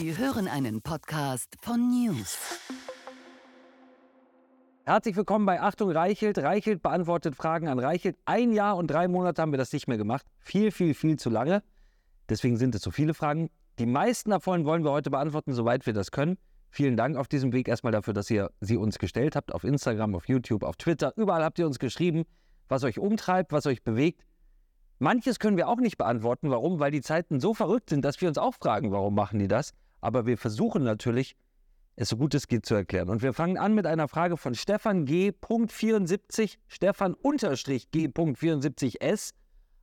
Sie hören einen Podcast von News. Herzlich willkommen bei Achtung Reichelt. Reichelt beantwortet Fragen an Reichelt. Ein Jahr und drei Monate haben wir das nicht mehr gemacht. Viel, viel, viel zu lange. Deswegen sind es so viele Fragen. Die meisten davon wollen wir heute beantworten, soweit wir das können. Vielen Dank auf diesem Weg erstmal dafür, dass ihr sie uns gestellt habt. Auf Instagram, auf YouTube, auf Twitter. Überall habt ihr uns geschrieben, was euch umtreibt, was euch bewegt. Manches können wir auch nicht beantworten. Warum? Weil die Zeiten so verrückt sind, dass wir uns auch fragen, warum machen die das? Aber wir versuchen natürlich, es so gut es geht zu erklären. Und wir fangen an mit einer Frage von Stefan G.74, Stefan G.74s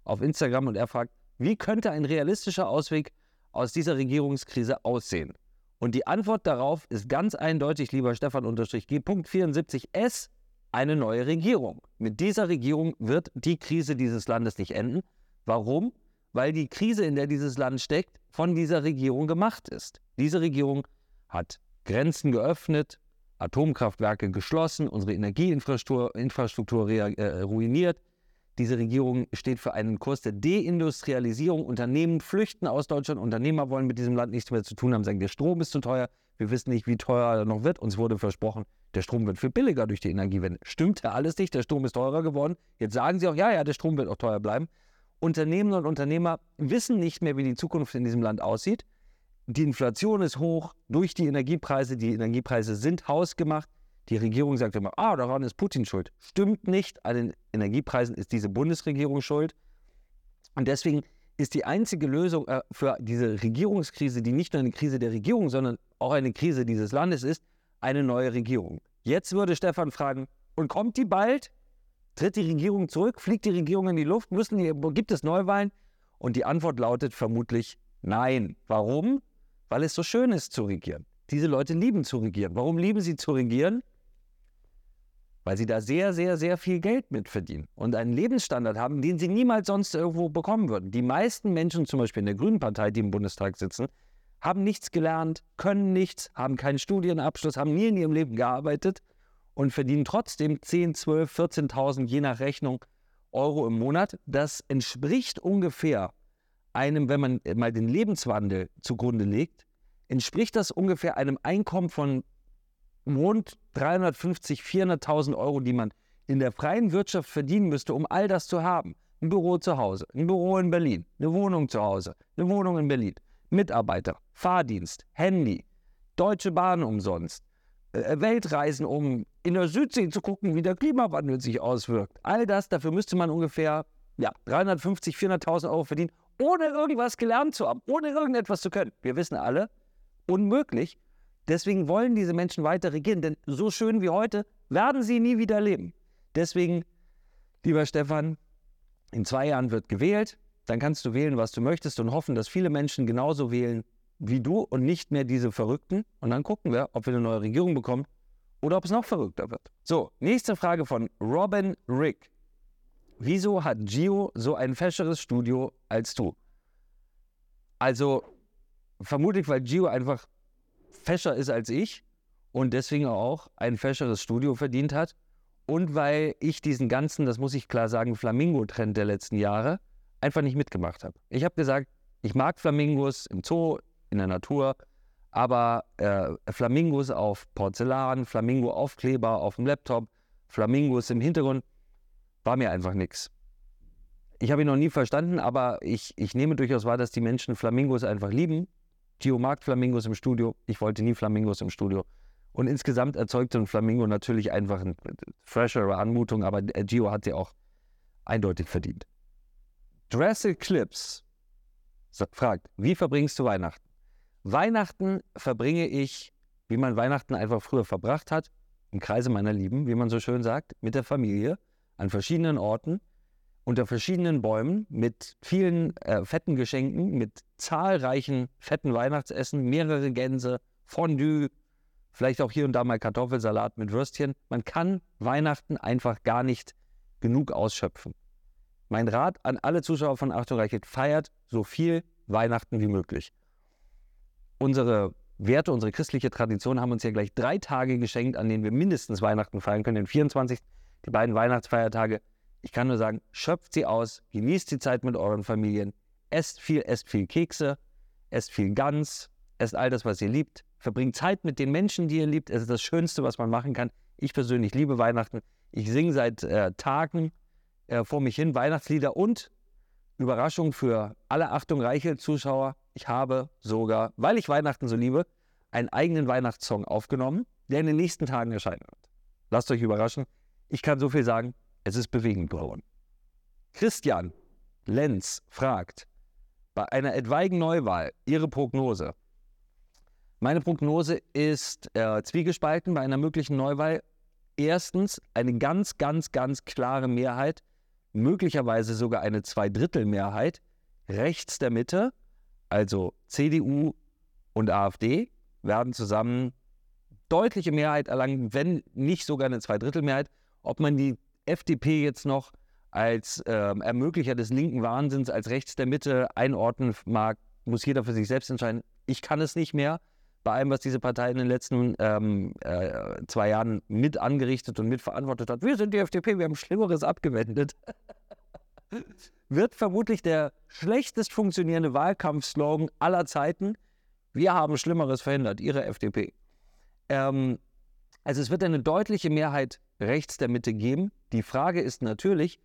auf Instagram und er fragt, wie könnte ein realistischer Ausweg aus dieser Regierungskrise aussehen? Und die Antwort darauf ist ganz eindeutig, lieber Stefan G.74s, eine neue Regierung. Mit dieser Regierung wird die Krise dieses Landes nicht enden. Warum? Weil die Krise, in der dieses Land steckt, von dieser Regierung gemacht ist. Diese Regierung hat Grenzen geöffnet, Atomkraftwerke geschlossen, unsere Energieinfrastruktur Infrastruktur, äh, ruiniert. Diese Regierung steht für einen Kurs der Deindustrialisierung. Unternehmen flüchten aus Deutschland. Unternehmer wollen mit diesem Land nichts mehr zu tun haben, sagen, der Strom ist zu teuer. Wir wissen nicht, wie teuer er noch wird. Uns wurde versprochen, der Strom wird viel billiger durch die Energiewende. Stimmt ja alles nicht, der Strom ist teurer geworden. Jetzt sagen sie auch, ja, ja, der Strom wird auch teuer bleiben. Unternehmen und Unternehmer wissen nicht mehr, wie die Zukunft in diesem Land aussieht. Die Inflation ist hoch durch die Energiepreise. Die Energiepreise sind hausgemacht. Die Regierung sagt immer, ah, daran ist Putin schuld. Stimmt nicht. An den Energiepreisen ist diese Bundesregierung schuld. Und deswegen ist die einzige Lösung äh, für diese Regierungskrise, die nicht nur eine Krise der Regierung, sondern auch eine Krise dieses Landes ist, eine neue Regierung. Jetzt würde Stefan fragen, und kommt die bald? Tritt die Regierung zurück? Fliegt die Regierung in die Luft? Müssen die, gibt es Neuwahlen? Und die Antwort lautet vermutlich nein. Warum? Weil es so schön ist zu regieren. Diese Leute lieben zu regieren. Warum lieben sie zu regieren? Weil sie da sehr, sehr, sehr viel Geld mit verdienen und einen Lebensstandard haben, den sie niemals sonst irgendwo bekommen würden. Die meisten Menschen, zum Beispiel in der Grünen Partei, die im Bundestag sitzen, haben nichts gelernt, können nichts, haben keinen Studienabschluss, haben nie in ihrem Leben gearbeitet und verdienen trotzdem 10, 12, 14.000 je nach Rechnung Euro im Monat. Das entspricht ungefähr einem, wenn man mal den Lebenswandel zugrunde legt, entspricht das ungefähr einem Einkommen von rund 350, 400.000 Euro, die man in der freien Wirtschaft verdienen müsste, um all das zu haben. Ein Büro zu Hause, ein Büro in Berlin, eine Wohnung zu Hause, eine Wohnung in Berlin, Mitarbeiter, Fahrdienst, Handy, Deutsche Bahn umsonst, äh, Weltreisen, um in der Südsee zu gucken, wie der Klimawandel sich auswirkt. All das, dafür müsste man ungefähr ja, 350, 400.000 Euro verdienen, ohne irgendwas gelernt zu haben, ohne irgendetwas zu können. Wir wissen alle, unmöglich. Deswegen wollen diese Menschen weiter regieren, denn so schön wie heute werden sie nie wieder leben. Deswegen, lieber Stefan, in zwei Jahren wird gewählt, dann kannst du wählen, was du möchtest und hoffen, dass viele Menschen genauso wählen wie du und nicht mehr diese Verrückten. Und dann gucken wir, ob wir eine neue Regierung bekommen oder ob es noch verrückter wird. So, nächste Frage von Robin Rick. Wieso hat Gio so ein fescheres Studio als du? Also, vermutlich, weil Gio einfach fescher ist als ich und deswegen auch ein fescheres Studio verdient hat. Und weil ich diesen ganzen, das muss ich klar sagen, Flamingo-Trend der letzten Jahre einfach nicht mitgemacht habe. Ich habe gesagt, ich mag Flamingos im Zoo, in der Natur, aber äh, Flamingos auf Porzellan, Flamingo-Aufkleber auf dem Laptop, Flamingos im Hintergrund, war mir einfach nichts. Ich habe ihn noch nie verstanden, aber ich, ich nehme durchaus wahr, dass die Menschen Flamingos einfach lieben. Gio mag Flamingos im Studio. Ich wollte nie Flamingos im Studio. Und insgesamt erzeugte ein Flamingo natürlich einfach eine freshere Anmutung, aber Gio hat sie auch eindeutig verdient. Dressel Clips fragt, wie verbringst du Weihnachten? Weihnachten verbringe ich, wie man Weihnachten einfach früher verbracht hat, im Kreise meiner Lieben, wie man so schön sagt, mit der Familie an verschiedenen Orten, unter verschiedenen Bäumen, mit vielen äh, fetten Geschenken, mit zahlreichen fetten Weihnachtsessen, mehrere Gänse, Fondue, vielleicht auch hier und da mal Kartoffelsalat mit Würstchen. Man kann Weihnachten einfach gar nicht genug ausschöpfen. Mein Rat an alle Zuschauer von Achtung Reichelt, feiert so viel Weihnachten wie möglich. Unsere Werte, unsere christliche Tradition haben uns ja gleich drei Tage geschenkt, an denen wir mindestens Weihnachten feiern können. Den 24. die beiden Weihnachtsfeiertage. Ich kann nur sagen, schöpft sie aus, genießt die Zeit mit euren Familien, esst viel, esst viel Kekse, esst viel Gans, esst all das, was ihr liebt, verbringt Zeit mit den Menschen, die ihr liebt. Es ist das Schönste, was man machen kann. Ich persönlich liebe Weihnachten. Ich singe seit äh, Tagen äh, vor mich hin Weihnachtslieder und Überraschung für alle Achtung reiche Zuschauer. Ich habe sogar, weil ich Weihnachten so liebe, einen eigenen Weihnachtssong aufgenommen, der in den nächsten Tagen erscheinen wird. Lasst euch überraschen. Ich kann so viel sagen, es ist bewegend geworden. Christian Lenz fragt, bei einer etwaigen Neuwahl Ihre Prognose. Meine Prognose ist äh, zwiegespalten bei einer möglichen Neuwahl. Erstens eine ganz, ganz, ganz klare Mehrheit, möglicherweise sogar eine Zweidrittelmehrheit rechts der Mitte, also CDU und AfD, werden zusammen deutliche Mehrheit erlangen, wenn nicht sogar eine Zweidrittelmehrheit. Ob man die FDP jetzt noch als äh, Ermöglicher des linken Wahnsinns, als rechts der Mitte einordnen mag, muss jeder für sich selbst entscheiden. Ich kann es nicht mehr. Bei allem, was diese Partei in den letzten ähm, äh, zwei Jahren mit angerichtet und mitverantwortet hat. Wir sind die FDP, wir haben Schlimmeres abgewendet. Wird vermutlich der schlechtest funktionierende Wahlkampfslogan aller Zeiten. Wir haben Schlimmeres verhindert, Ihre FDP. Ähm, also es wird eine deutliche Mehrheit rechts der Mitte geben. Die Frage ist natürlich,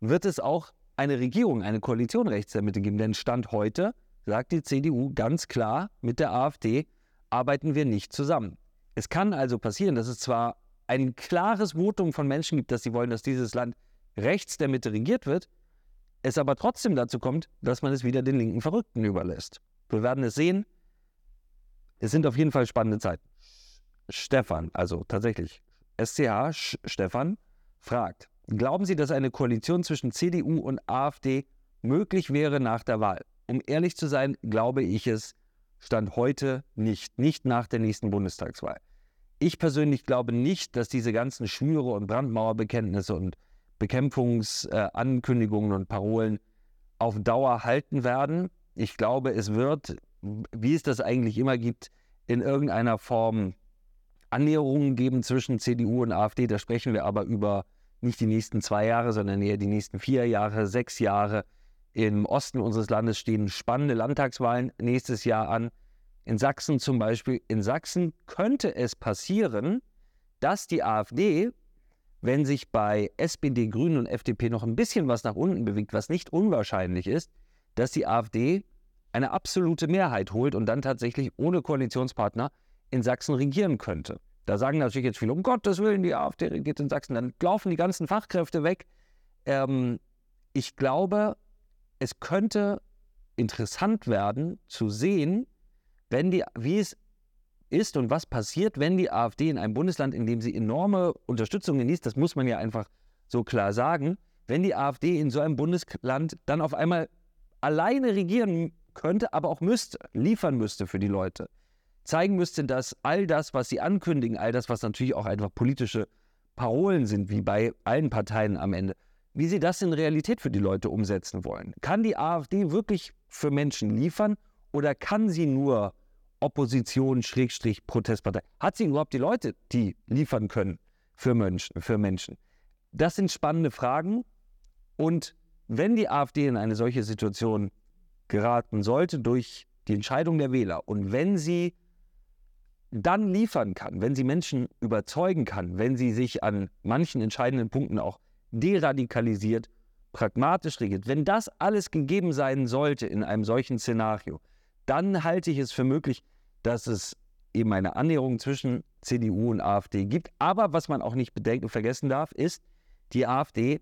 wird es auch eine Regierung, eine Koalition rechts der Mitte geben? Denn Stand heute sagt die CDU ganz klar, mit der AfD arbeiten wir nicht zusammen. Es kann also passieren, dass es zwar ein klares Votum von Menschen gibt, dass sie wollen, dass dieses Land rechts der Mitte regiert wird, es aber trotzdem dazu kommt, dass man es wieder den linken Verrückten überlässt. Wir werden es sehen. Es sind auf jeden Fall spannende Zeiten. Stefan, also tatsächlich SCH Stefan, fragt, glauben Sie, dass eine Koalition zwischen CDU und AfD möglich wäre nach der Wahl? Um ehrlich zu sein, glaube ich es Stand heute nicht, nicht nach der nächsten Bundestagswahl. Ich persönlich glaube nicht, dass diese ganzen Schwüre und Brandmauerbekenntnisse und Bekämpfungsankündigungen und Parolen auf Dauer halten werden. Ich glaube, es wird, wie es das eigentlich immer gibt, in irgendeiner Form Annäherungen geben zwischen CDU und AfD. Da sprechen wir aber über nicht die nächsten zwei Jahre, sondern eher die nächsten vier Jahre, sechs Jahre. Im Osten unseres Landes stehen spannende Landtagswahlen nächstes Jahr an. In Sachsen zum Beispiel. In Sachsen könnte es passieren, dass die AfD, wenn sich bei SPD, Grünen und FDP noch ein bisschen was nach unten bewegt, was nicht unwahrscheinlich ist, dass die AfD eine absolute Mehrheit holt und dann tatsächlich ohne Koalitionspartner in Sachsen regieren könnte. Da sagen natürlich jetzt viele, um Gottes Willen, die AfD regiert in Sachsen, dann laufen die ganzen Fachkräfte weg. Ähm, ich glaube, es könnte interessant werden zu sehen, wenn die, wie es ist und was passiert, wenn die AfD in einem Bundesland, in dem sie enorme Unterstützung genießt, das muss man ja einfach so klar sagen, wenn die AfD in so einem Bundesland dann auf einmal alleine regieren könnte, aber auch müsste, liefern müsste für die Leute zeigen müsste, dass all das, was sie ankündigen, all das, was natürlich auch einfach politische Parolen sind, wie bei allen Parteien am Ende, wie sie das in Realität für die Leute umsetzen wollen. Kann die AfD wirklich für Menschen liefern oder kann sie nur Opposition, Schrägstrich, Protestpartei? Hat sie überhaupt die Leute, die liefern können für Menschen? Für Menschen? Das sind spannende Fragen. Und wenn die AfD in eine solche Situation geraten sollte durch die Entscheidung der Wähler und wenn sie dann liefern kann, wenn sie Menschen überzeugen kann, wenn sie sich an manchen entscheidenden Punkten auch deradikalisiert, pragmatisch regiert, wenn das alles gegeben sein sollte in einem solchen Szenario, dann halte ich es für möglich, dass es eben eine Annäherung zwischen CDU und AfD gibt. Aber was man auch nicht bedenken vergessen darf, ist, die AfD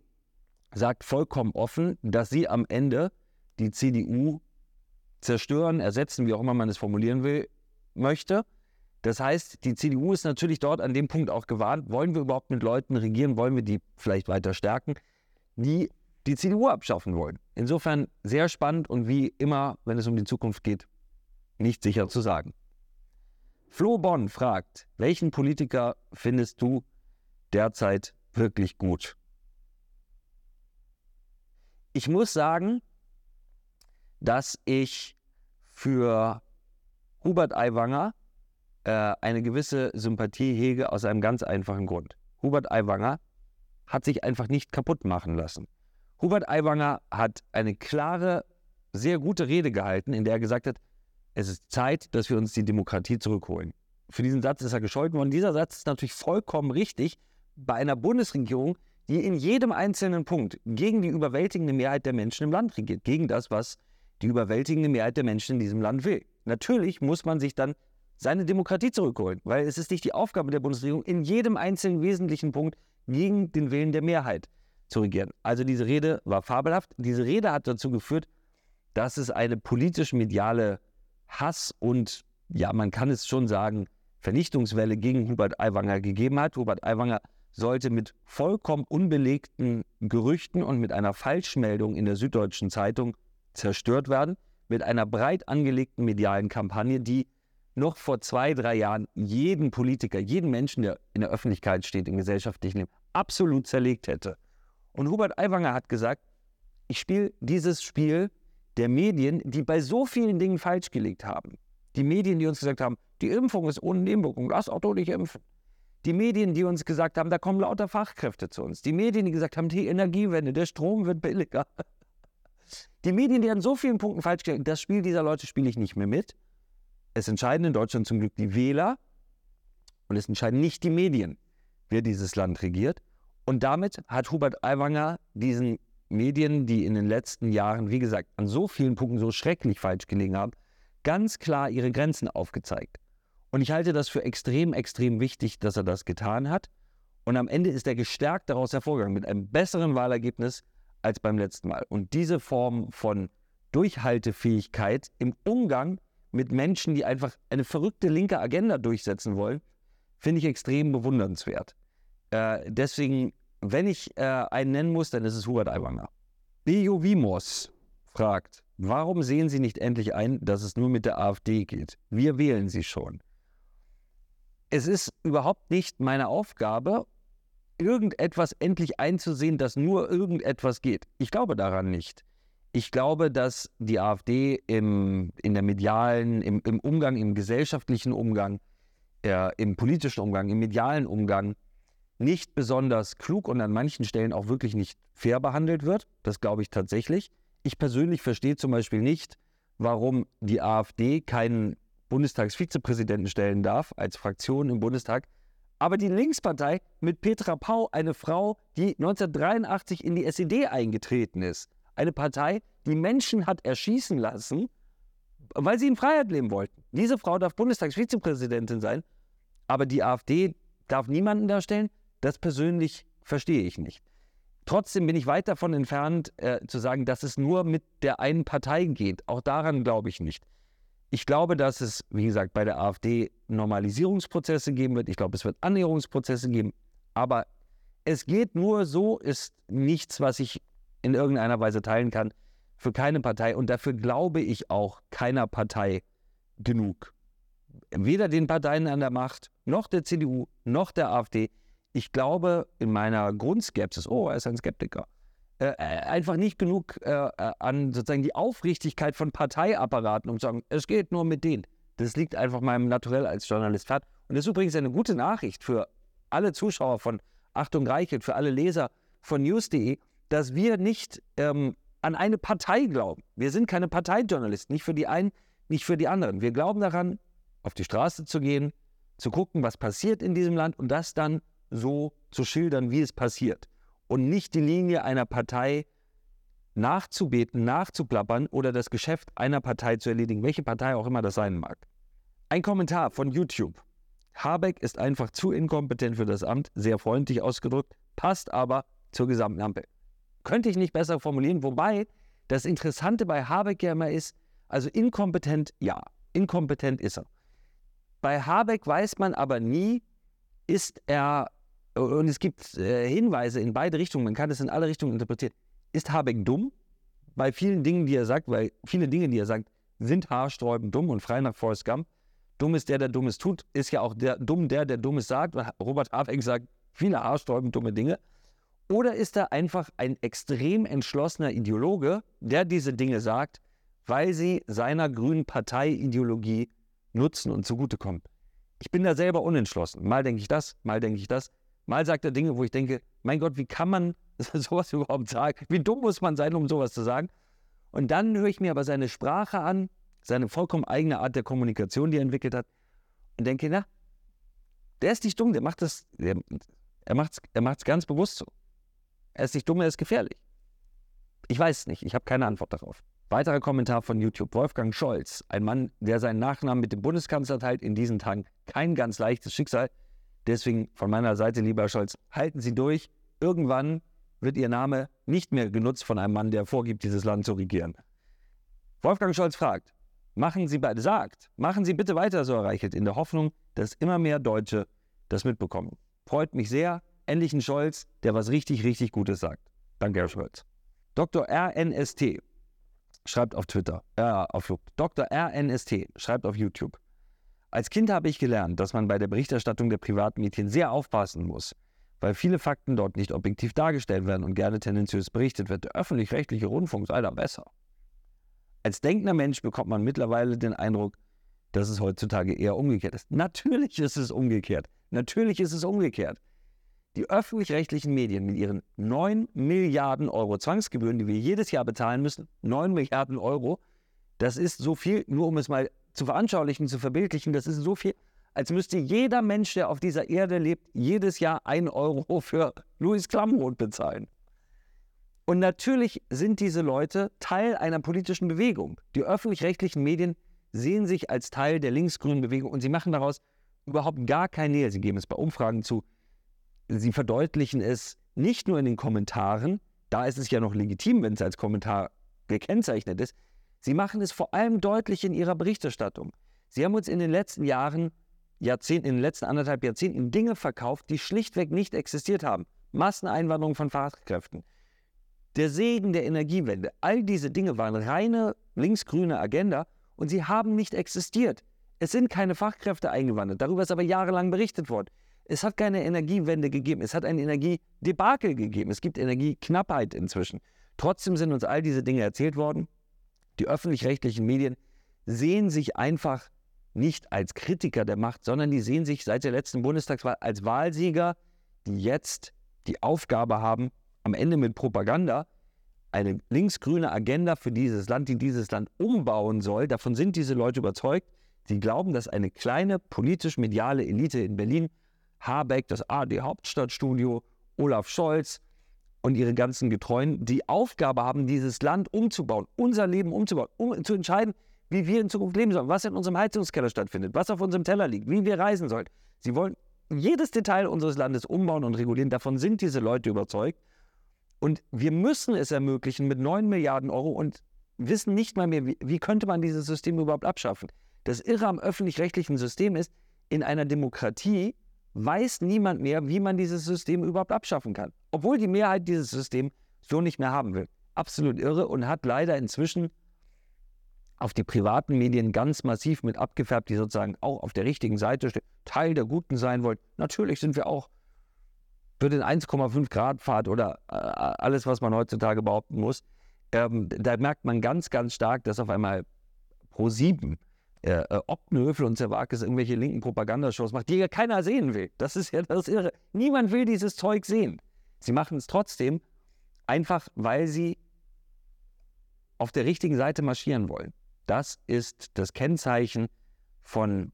sagt vollkommen offen, dass sie am Ende die CDU zerstören, ersetzen, wie auch immer man es formulieren will, möchte. Das heißt, die CDU ist natürlich dort an dem Punkt auch gewarnt, wollen wir überhaupt mit Leuten regieren, wollen wir die vielleicht weiter stärken, die die CDU abschaffen wollen. Insofern sehr spannend und wie immer, wenn es um die Zukunft geht, nicht sicher zu sagen. Flo Bonn fragt, welchen Politiker findest du derzeit wirklich gut? Ich muss sagen, dass ich für Hubert Aiwanger äh, eine gewisse Sympathie hege aus einem ganz einfachen Grund. Hubert Aiwanger hat sich einfach nicht kaputt machen lassen. Hubert Aiwanger hat eine klare, sehr gute Rede gehalten, in der er gesagt hat, es ist Zeit, dass wir uns die Demokratie zurückholen. Für diesen Satz ist er gescholten worden. Dieser Satz ist natürlich vollkommen richtig bei einer Bundesregierung, die in jedem einzelnen Punkt gegen die überwältigende Mehrheit der Menschen im Land regiert, gegen das, was die überwältigende Mehrheit der Menschen in diesem Land will. Natürlich muss man sich dann seine Demokratie zurückholen, weil es ist nicht die Aufgabe der Bundesregierung, in jedem einzelnen wesentlichen Punkt gegen den Willen der Mehrheit zu regieren. Also diese Rede war fabelhaft. Diese Rede hat dazu geführt, dass es eine politisch-mediale Hass und, ja, man kann es schon sagen, Vernichtungswelle gegen Hubert Aiwanger gegeben hat. Hubert Aiwanger sollte mit vollkommen unbelegten Gerüchten und mit einer Falschmeldung in der Süddeutschen Zeitung zerstört werden, mit einer breit angelegten medialen Kampagne, die noch vor zwei, drei Jahren jeden Politiker, jeden Menschen, der in der Öffentlichkeit steht, im gesellschaftlichen Leben, absolut zerlegt hätte. Und Hubert Aiwanger hat gesagt, ich spiele dieses Spiel der Medien, die bei so vielen Dingen falsch gelegt haben. Die Medien, die uns gesagt haben, die Impfung ist ohne Nebenwirkung, lass auch doch nicht impfen. Die Medien, die uns gesagt haben, da kommen lauter Fachkräfte zu uns. Die Medien, die gesagt haben, die Energiewende, der Strom wird billiger. Die Medien, die an so vielen Punkten falsch gelegt das Spiel dieser Leute spiele ich nicht mehr mit. Es entscheiden in Deutschland zum Glück die Wähler und es entscheiden nicht die Medien, wer dieses Land regiert. Und damit hat Hubert Aiwanger diesen Medien, die in den letzten Jahren, wie gesagt, an so vielen Punkten so schrecklich falsch gelegen haben, ganz klar ihre Grenzen aufgezeigt. Und ich halte das für extrem, extrem wichtig, dass er das getan hat. Und am Ende ist er gestärkt daraus hervorgegangen mit einem besseren Wahlergebnis als beim letzten Mal. Und diese Form von Durchhaltefähigkeit im Umgang mit Menschen, die einfach eine verrückte linke Agenda durchsetzen wollen, finde ich extrem bewundernswert. Äh, deswegen wenn ich äh, einen nennen muss, dann ist es Hubert Aiwanger. Bio Vimos fragt, warum sehen Sie nicht endlich ein, dass es nur mit der AfD geht? Wir wählen Sie schon. Es ist überhaupt nicht meine Aufgabe, irgendetwas endlich einzusehen, dass nur irgendetwas geht. Ich glaube daran nicht. Ich glaube, dass die AfD im, in der medialen, im, im Umgang, im gesellschaftlichen Umgang, äh, im politischen Umgang, im medialen Umgang nicht besonders klug und an manchen Stellen auch wirklich nicht fair behandelt wird. Das glaube ich tatsächlich. Ich persönlich verstehe zum Beispiel nicht, warum die AfD keinen Bundestagsvizepräsidenten stellen darf als Fraktion im Bundestag. Aber die Linkspartei mit Petra Pau, eine Frau, die 1983 in die SED eingetreten ist, eine Partei, die Menschen hat erschießen lassen, weil sie in Freiheit leben wollten. Diese Frau darf Bundestagsvizepräsidentin sein, aber die AfD darf niemanden darstellen. Das persönlich verstehe ich nicht. Trotzdem bin ich weit davon entfernt, äh, zu sagen, dass es nur mit der einen Partei geht. Auch daran glaube ich nicht. Ich glaube, dass es, wie gesagt, bei der AfD Normalisierungsprozesse geben wird. Ich glaube, es wird Annäherungsprozesse geben. Aber es geht nur so, ist nichts, was ich in irgendeiner Weise teilen kann, für keine Partei. Und dafür glaube ich auch keiner Partei genug. Weder den Parteien an der Macht, noch der CDU, noch der AfD ich glaube in meiner Grundskepsis, oh, er ist ein Skeptiker, äh, äh, einfach nicht genug äh, äh, an sozusagen die Aufrichtigkeit von Parteiapparaten, um zu sagen, es geht nur mit denen. Das liegt einfach meinem Naturell als Journalist fern. Und das ist übrigens eine gute Nachricht für alle Zuschauer von Achtung Reichelt, für alle Leser von news.de, dass wir nicht ähm, an eine Partei glauben. Wir sind keine Parteijournalisten, nicht für die einen, nicht für die anderen. Wir glauben daran, auf die Straße zu gehen, zu gucken, was passiert in diesem Land und das dann so zu schildern, wie es passiert. Und nicht die Linie einer Partei nachzubeten, nachzuplappern oder das Geschäft einer Partei zu erledigen, welche Partei auch immer das sein mag. Ein Kommentar von YouTube. Habeck ist einfach zu inkompetent für das Amt, sehr freundlich ausgedrückt, passt aber zur gesamten Ampel. Könnte ich nicht besser formulieren, wobei das Interessante bei Habeck ja immer ist, also inkompetent, ja, inkompetent ist er. Bei Habeck weiß man aber nie, ist er und es gibt äh, Hinweise in beide Richtungen, man kann es in alle Richtungen interpretieren. Ist Habeck dumm? Bei vielen Dingen, die er sagt, weil viele Dinge, die er sagt, sind haarsträubend dumm und frei nach Forrest Gump. Dumm ist der, der Dummes tut, ist ja auch der, dumm der, der Dummes sagt. Robert Habeck sagt viele haarsträubend dumme Dinge. Oder ist er einfach ein extrem entschlossener Ideologe, der diese Dinge sagt, weil sie seiner grünen Parteiideologie nutzen und zugutekommen? Ich bin da selber unentschlossen. Mal denke ich das, mal denke ich das. Mal sagt er Dinge, wo ich denke, mein Gott, wie kann man sowas überhaupt sagen? Wie dumm muss man sein, um sowas zu sagen? Und dann höre ich mir aber seine Sprache an, seine vollkommen eigene Art der Kommunikation, die er entwickelt hat. Und denke, na, der ist nicht dumm, der macht das, der, er macht es er macht's ganz bewusst so. Er ist nicht dumm, er ist gefährlich. Ich weiß es nicht, ich habe keine Antwort darauf. Weiterer Kommentar von YouTube. Wolfgang Scholz, ein Mann, der seinen Nachnamen mit dem Bundeskanzler teilt, in diesen Tagen kein ganz leichtes Schicksal. Deswegen von meiner Seite, lieber Scholz, halten Sie durch. Irgendwann wird Ihr Name nicht mehr genutzt von einem Mann, der vorgibt, dieses Land zu regieren. Wolfgang Scholz fragt, machen Sie beide, sagt, machen Sie bitte weiter so, Herr in der Hoffnung, dass immer mehr Deutsche das mitbekommen. Freut mich sehr, endlich ein Scholz, der was richtig, richtig Gutes sagt. Danke, Herr Scholz. Dr. RNST schreibt auf Twitter, äh, auf Dr. RNST schreibt auf YouTube. Als Kind habe ich gelernt, dass man bei der Berichterstattung der Privatmedien sehr aufpassen muss, weil viele Fakten dort nicht objektiv dargestellt werden und gerne tendenziös berichtet wird. Der öffentlich-rechtliche Rundfunk sei da besser. Als denkender Mensch bekommt man mittlerweile den Eindruck, dass es heutzutage eher umgekehrt ist. Natürlich ist es umgekehrt. Natürlich ist es umgekehrt. Die öffentlich-rechtlichen Medien mit ihren 9 Milliarden Euro Zwangsgebühren, die wir jedes Jahr bezahlen müssen, 9 Milliarden Euro, das ist so viel, nur um es mal zu veranschaulichen, zu verbildlichen, das ist so viel, als müsste jeder Mensch, der auf dieser Erde lebt, jedes Jahr 1 Euro für Louis Klamroth bezahlen. Und natürlich sind diese Leute Teil einer politischen Bewegung. Die öffentlich-rechtlichen Medien sehen sich als Teil der linksgrünen Bewegung und sie machen daraus überhaupt gar keine Nähe. Sie geben es bei Umfragen zu. Sie verdeutlichen es nicht nur in den Kommentaren, da ist es ja noch legitim, wenn es als Kommentar gekennzeichnet ist. Sie machen es vor allem deutlich in ihrer Berichterstattung. Sie haben uns in den letzten Jahren, Jahrzehnten, in den letzten anderthalb Jahrzehnten Dinge verkauft, die schlichtweg nicht existiert haben. Masseneinwanderung von Fachkräften, der Segen der Energiewende, all diese Dinge waren reine linksgrüne Agenda und sie haben nicht existiert. Es sind keine Fachkräfte eingewandert. Darüber ist aber jahrelang berichtet worden. Es hat keine Energiewende gegeben. Es hat ein Energiedebakel gegeben. Es gibt Energieknappheit inzwischen. Trotzdem sind uns all diese Dinge erzählt worden. Die öffentlich-rechtlichen Medien sehen sich einfach nicht als Kritiker der Macht, sondern die sehen sich seit der letzten Bundestagswahl als Wahlsieger, die jetzt die Aufgabe haben, am Ende mit Propaganda eine linksgrüne Agenda für dieses Land, die dieses Land umbauen soll. Davon sind diese Leute überzeugt. Sie glauben, dass eine kleine politisch-mediale Elite in Berlin, Habeck, das AD Hauptstadtstudio, Olaf Scholz und ihre ganzen Getreuen, die Aufgabe haben, dieses Land umzubauen, unser Leben umzubauen, um zu entscheiden, wie wir in Zukunft leben sollen, was in unserem Heizungskeller stattfindet, was auf unserem Teller liegt, wie wir reisen sollen. Sie wollen jedes Detail unseres Landes umbauen und regulieren. Davon sind diese Leute überzeugt. Und wir müssen es ermöglichen mit 9 Milliarden Euro und wissen nicht mal mehr, wie, wie könnte man dieses System überhaupt abschaffen. Das Irre am öffentlich-rechtlichen System ist, in einer Demokratie weiß niemand mehr, wie man dieses System überhaupt abschaffen kann. Obwohl die Mehrheit dieses System so nicht mehr haben will. Absolut irre und hat leider inzwischen auf die privaten Medien ganz massiv mit abgefärbt, die sozusagen auch auf der richtigen Seite stehen, Teil der Guten sein wollen. Natürlich sind wir auch für den 1,5 Grad Pfad oder äh, alles, was man heutzutage behaupten muss. Ähm, da merkt man ganz, ganz stark, dass auf einmal Pro 7 äh, äh, Optenhöfel und Zerwakis irgendwelche linken Propagandashows macht, die ja keiner sehen will. Das ist ja das Irre. Niemand will dieses Zeug sehen. Sie machen es trotzdem, einfach weil sie auf der richtigen Seite marschieren wollen. Das ist das Kennzeichen von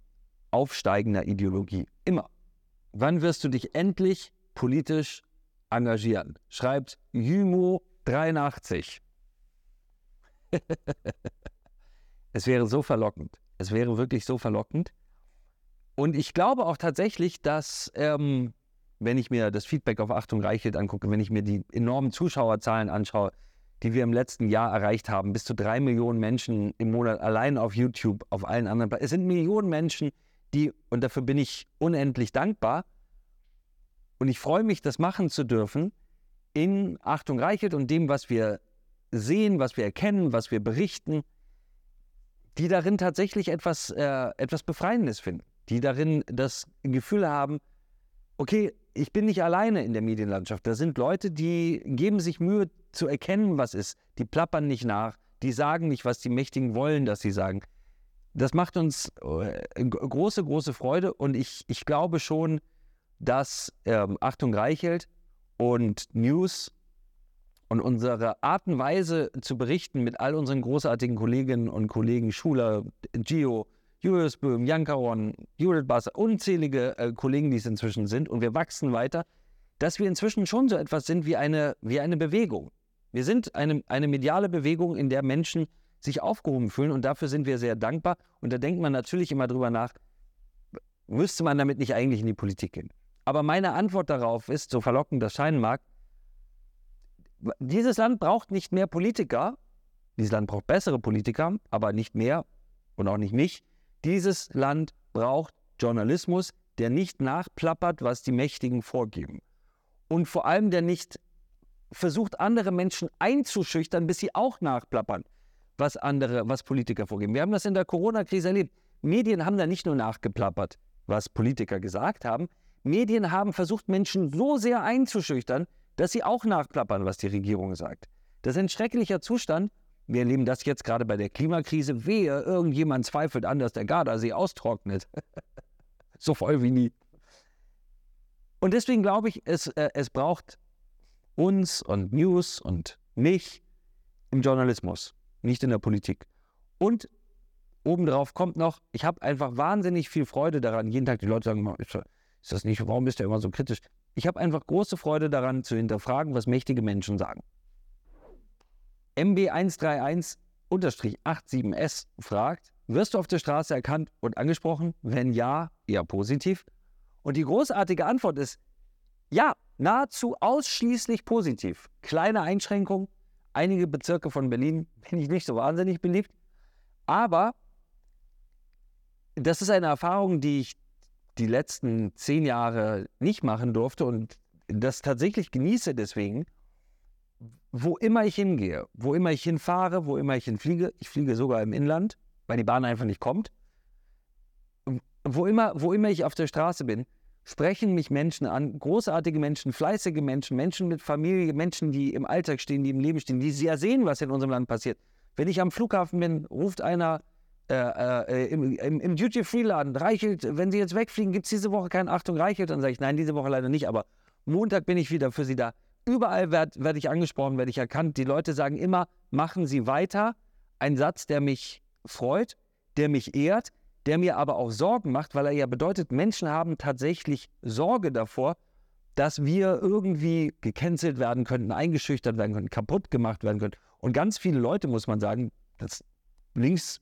aufsteigender Ideologie. Immer. Wann wirst du dich endlich politisch engagieren? Schreibt Jümo83. es wäre so verlockend. Es wäre wirklich so verlockend. Und ich glaube auch tatsächlich, dass, ähm, wenn ich mir das Feedback auf Achtung Reichelt angucke, wenn ich mir die enormen Zuschauerzahlen anschaue, die wir im letzten Jahr erreicht haben, bis zu drei Millionen Menschen im Monat allein auf YouTube, auf allen anderen. Es sind Millionen Menschen, die, und dafür bin ich unendlich dankbar, und ich freue mich, das machen zu dürfen in Achtung Reichelt und dem, was wir sehen, was wir erkennen, was wir berichten die darin tatsächlich etwas, äh, etwas Befreiendes finden, die darin das Gefühl haben, okay, ich bin nicht alleine in der Medienlandschaft. Da sind Leute, die geben sich Mühe zu erkennen, was ist. Die plappern nicht nach, die sagen nicht, was die Mächtigen wollen, dass sie sagen. Das macht uns äh, große, große Freude und ich, ich glaube schon, dass ähm, Achtung Reichelt und News und unsere Art und Weise zu berichten mit all unseren großartigen Kolleginnen und Kollegen, Schuler, Gio, Julius Böhm, Jankaron, Judith Basser, unzählige äh, Kollegen, die es inzwischen sind, und wir wachsen weiter, dass wir inzwischen schon so etwas sind wie eine, wie eine Bewegung. Wir sind eine, eine mediale Bewegung, in der Menschen sich aufgehoben fühlen und dafür sind wir sehr dankbar. Und da denkt man natürlich immer drüber nach, müsste man damit nicht eigentlich in die Politik gehen? Aber meine Antwort darauf ist, so verlockend das scheinen mag, dieses Land braucht nicht mehr Politiker, dieses Land braucht bessere Politiker, aber nicht mehr und auch nicht mich. Dieses Land braucht Journalismus, der nicht nachplappert, was die Mächtigen vorgeben. Und vor allem, der nicht versucht, andere Menschen einzuschüchtern, bis sie auch nachplappern, was andere, was Politiker vorgeben. Wir haben das in der Corona-Krise erlebt. Medien haben da nicht nur nachgeplappert, was Politiker gesagt haben. Medien haben versucht, Menschen so sehr einzuschüchtern, dass sie auch nachplappern, was die Regierung sagt. Das ist ein schrecklicher Zustand. Wir erleben das jetzt gerade bei der Klimakrise. Wehe, irgendjemand zweifelt an, dass der Gardasee austrocknet. so voll wie nie. Und deswegen glaube ich, es, äh, es braucht uns und News und mich im Journalismus, nicht in der Politik. Und obendrauf kommt noch, ich habe einfach wahnsinnig viel Freude daran. Jeden Tag die Leute sagen, ist das nicht, warum bist du immer so kritisch? Ich habe einfach große Freude daran zu hinterfragen, was mächtige Menschen sagen. MB131-87S fragt, wirst du auf der Straße erkannt und angesprochen? Wenn ja, eher positiv. Und die großartige Antwort ist ja, nahezu ausschließlich positiv. Kleine Einschränkung. Einige Bezirke von Berlin bin ich nicht so wahnsinnig beliebt. Aber das ist eine Erfahrung, die ich die letzten zehn Jahre nicht machen durfte und das tatsächlich genieße deswegen, wo immer ich hingehe, wo immer ich hinfahre, wo immer ich hinfliege, ich fliege sogar im Inland, weil die Bahn einfach nicht kommt, wo immer, wo immer ich auf der Straße bin, sprechen mich Menschen an, großartige Menschen, fleißige Menschen, Menschen mit Familie, Menschen, die im Alltag stehen, die im Leben stehen, die sehr sehen, was in unserem Land passiert. Wenn ich am Flughafen bin, ruft einer äh, äh, im, im, Duty-Free-Laden, Reichelt, wenn Sie jetzt wegfliegen, gibt es diese Woche keine Achtung, Reichelt? Dann sage ich, nein, diese Woche leider nicht, aber Montag bin ich wieder für Sie da. Überall werde werd ich angesprochen, werde ich erkannt. Die Leute sagen immer, machen Sie weiter. Ein Satz, der mich freut, der mich ehrt, der mir aber auch Sorgen macht, weil er ja bedeutet, Menschen haben tatsächlich Sorge davor, dass wir irgendwie gecancelt werden könnten, eingeschüchtert werden könnten, kaputt gemacht werden könnten. Und ganz viele Leute, muss man sagen, das links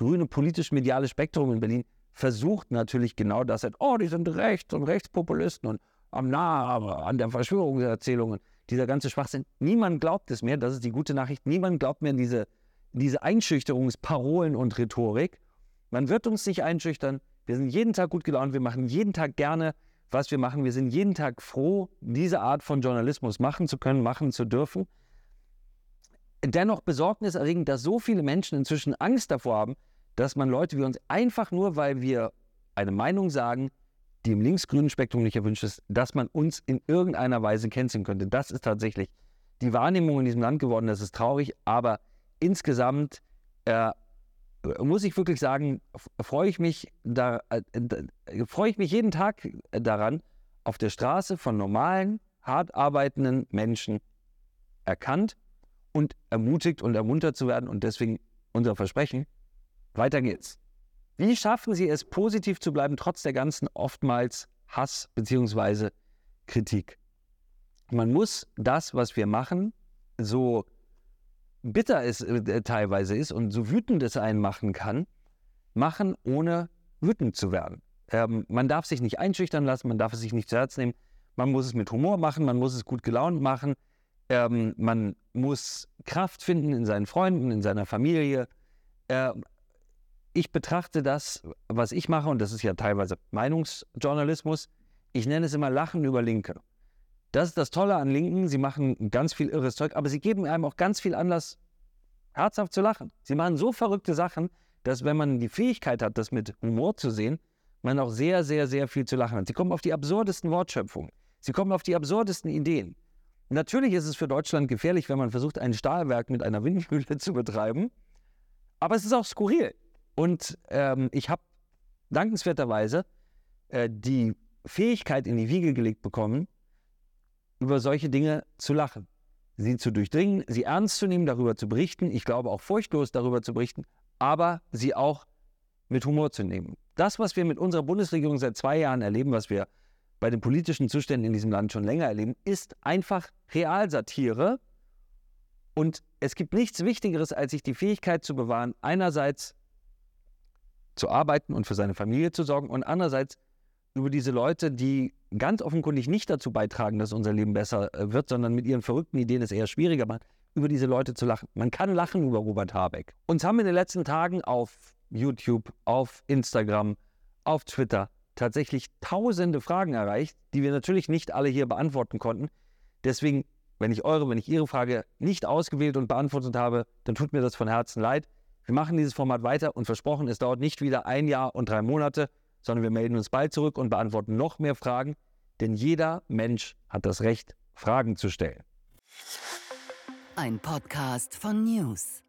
grüne politisch-mediale Spektrum in Berlin versucht natürlich genau das. Oh, die sind rechts und Rechtspopulisten und am nah an der Verschwörungserzählungen. Dieser ganze Schwachsinn. Niemand glaubt es mehr, das ist die gute Nachricht. Niemand glaubt mehr diese, diese Einschüchterungsparolen und Rhetorik. Man wird uns nicht einschüchtern. Wir sind jeden Tag gut gelaunt. Wir machen jeden Tag gerne, was wir machen. Wir sind jeden Tag froh, diese Art von Journalismus machen zu können, machen zu dürfen. Dennoch besorgniserregend, dass so viele Menschen inzwischen Angst davor haben, dass man Leute wie uns einfach nur, weil wir eine Meinung sagen, die im linksgrünen Spektrum nicht erwünscht ist, dass man uns in irgendeiner Weise canceln könnte. Das ist tatsächlich die Wahrnehmung in diesem Land geworden. Das ist traurig, aber insgesamt äh, muss ich wirklich sagen, freue ich mich da, äh, freue ich mich jeden Tag daran, auf der Straße von normalen, hart arbeitenden Menschen erkannt und ermutigt und ermuntert zu werden. Und deswegen unser Versprechen, weiter geht's. Wie schaffen Sie es, positiv zu bleiben, trotz der ganzen oftmals Hass bzw. Kritik? Man muss das, was wir machen, so bitter es äh, teilweise ist und so wütend es einen machen kann, machen, ohne wütend zu werden. Ähm, man darf sich nicht einschüchtern lassen, man darf es sich nicht zu Herz nehmen. Man muss es mit Humor machen, man muss es gut gelaunt machen. Ähm, man muss Kraft finden in seinen Freunden, in seiner Familie. Äh, ich betrachte das, was ich mache, und das ist ja teilweise Meinungsjournalismus, ich nenne es immer Lachen über Linke. Das ist das Tolle an Linken, sie machen ganz viel irres Zeug, aber sie geben einem auch ganz viel Anlass, herzhaft zu lachen. Sie machen so verrückte Sachen, dass wenn man die Fähigkeit hat, das mit Humor zu sehen, man auch sehr, sehr, sehr viel zu lachen hat. Sie kommen auf die absurdesten Wortschöpfungen. Sie kommen auf die absurdesten Ideen. Natürlich ist es für Deutschland gefährlich, wenn man versucht, ein Stahlwerk mit einer Windmühle zu betreiben. Aber es ist auch skurril. Und ähm, ich habe dankenswerterweise äh, die Fähigkeit in die Wiege gelegt bekommen, über solche Dinge zu lachen. sie zu durchdringen, sie ernst zu nehmen, darüber zu berichten. Ich glaube auch furchtlos darüber zu berichten, aber sie auch mit Humor zu nehmen. Das, was wir mit unserer Bundesregierung seit zwei Jahren erleben, was wir bei den politischen Zuständen in diesem Land schon länger erleben, ist einfach Realsatire. Und es gibt nichts Wichtigeres, als sich die Fähigkeit zu bewahren, einerseits zu arbeiten und für seine Familie zu sorgen und andererseits über diese Leute, die ganz offenkundig nicht dazu beitragen, dass unser Leben besser äh, wird, sondern mit ihren verrückten Ideen es eher schwieriger machen, über diese Leute zu lachen. Man kann lachen über Robert Habeck. Uns haben in den letzten Tagen auf YouTube, auf Instagram, auf Twitter tatsächlich tausende Fragen erreicht, die wir natürlich nicht alle hier beantworten konnten. Deswegen, wenn ich eure, wenn ich Ihre Frage nicht ausgewählt und beantwortet habe, dann tut mir das von Herzen leid. Wir machen dieses Format weiter und versprochen, es dauert nicht wieder ein Jahr und drei Monate, sondern wir melden uns bald zurück und beantworten noch mehr Fragen, denn jeder Mensch hat das Recht, Fragen zu stellen. Ein Podcast von News.